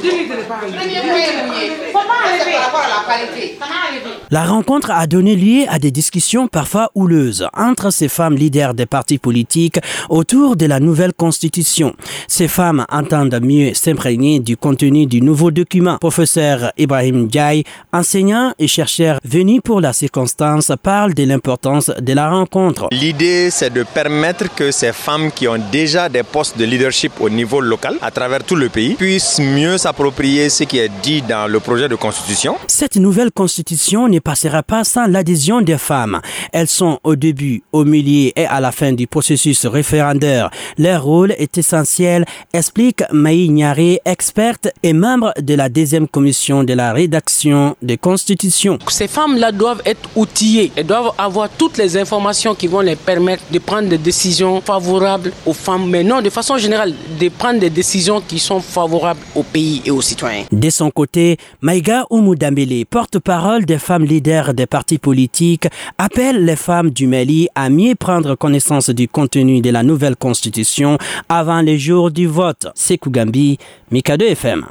Dimmi delle pagine. Premi a premi. Papà, è vero. La rencontre a donné lieu à des discussions parfois houleuses entre ces femmes leaders des partis politiques autour de la nouvelle constitution. Ces femmes entendent mieux s'imprégner du contenu du nouveau document. Professeur Ibrahim Diaye, enseignant et chercheur venu pour la circonstance, parle de l'importance de la rencontre. L'idée, c'est de permettre que ces femmes qui ont déjà des postes de leadership au niveau local, à travers tout le pays, puissent mieux s'approprier ce qui est dit dans le projet de constitution. Cette nouvelle constitution ne passera pas sans l'adhésion des femmes. Elles sont au début, au milieu et à la fin du processus référendaire. Leur rôle est essentiel, explique Maï Nyari, experte et membre de la deuxième commission de la rédaction des constitutions. Ces femmes-là doivent être outillées. Elles doivent avoir toutes les informations qui vont les permettre de prendre des décisions favorables aux femmes, mais non de façon générale, de prendre des décisions qui sont favorables au pays et aux citoyens. De son côté, Maïga Oumoudambele, porte-parole des femmes leaders des partis politiques, appelle les femmes du Mali à mieux prendre connaissance du contenu de la nouvelle constitution avant les jours du vote. Sekou Gambi, Mikado FM.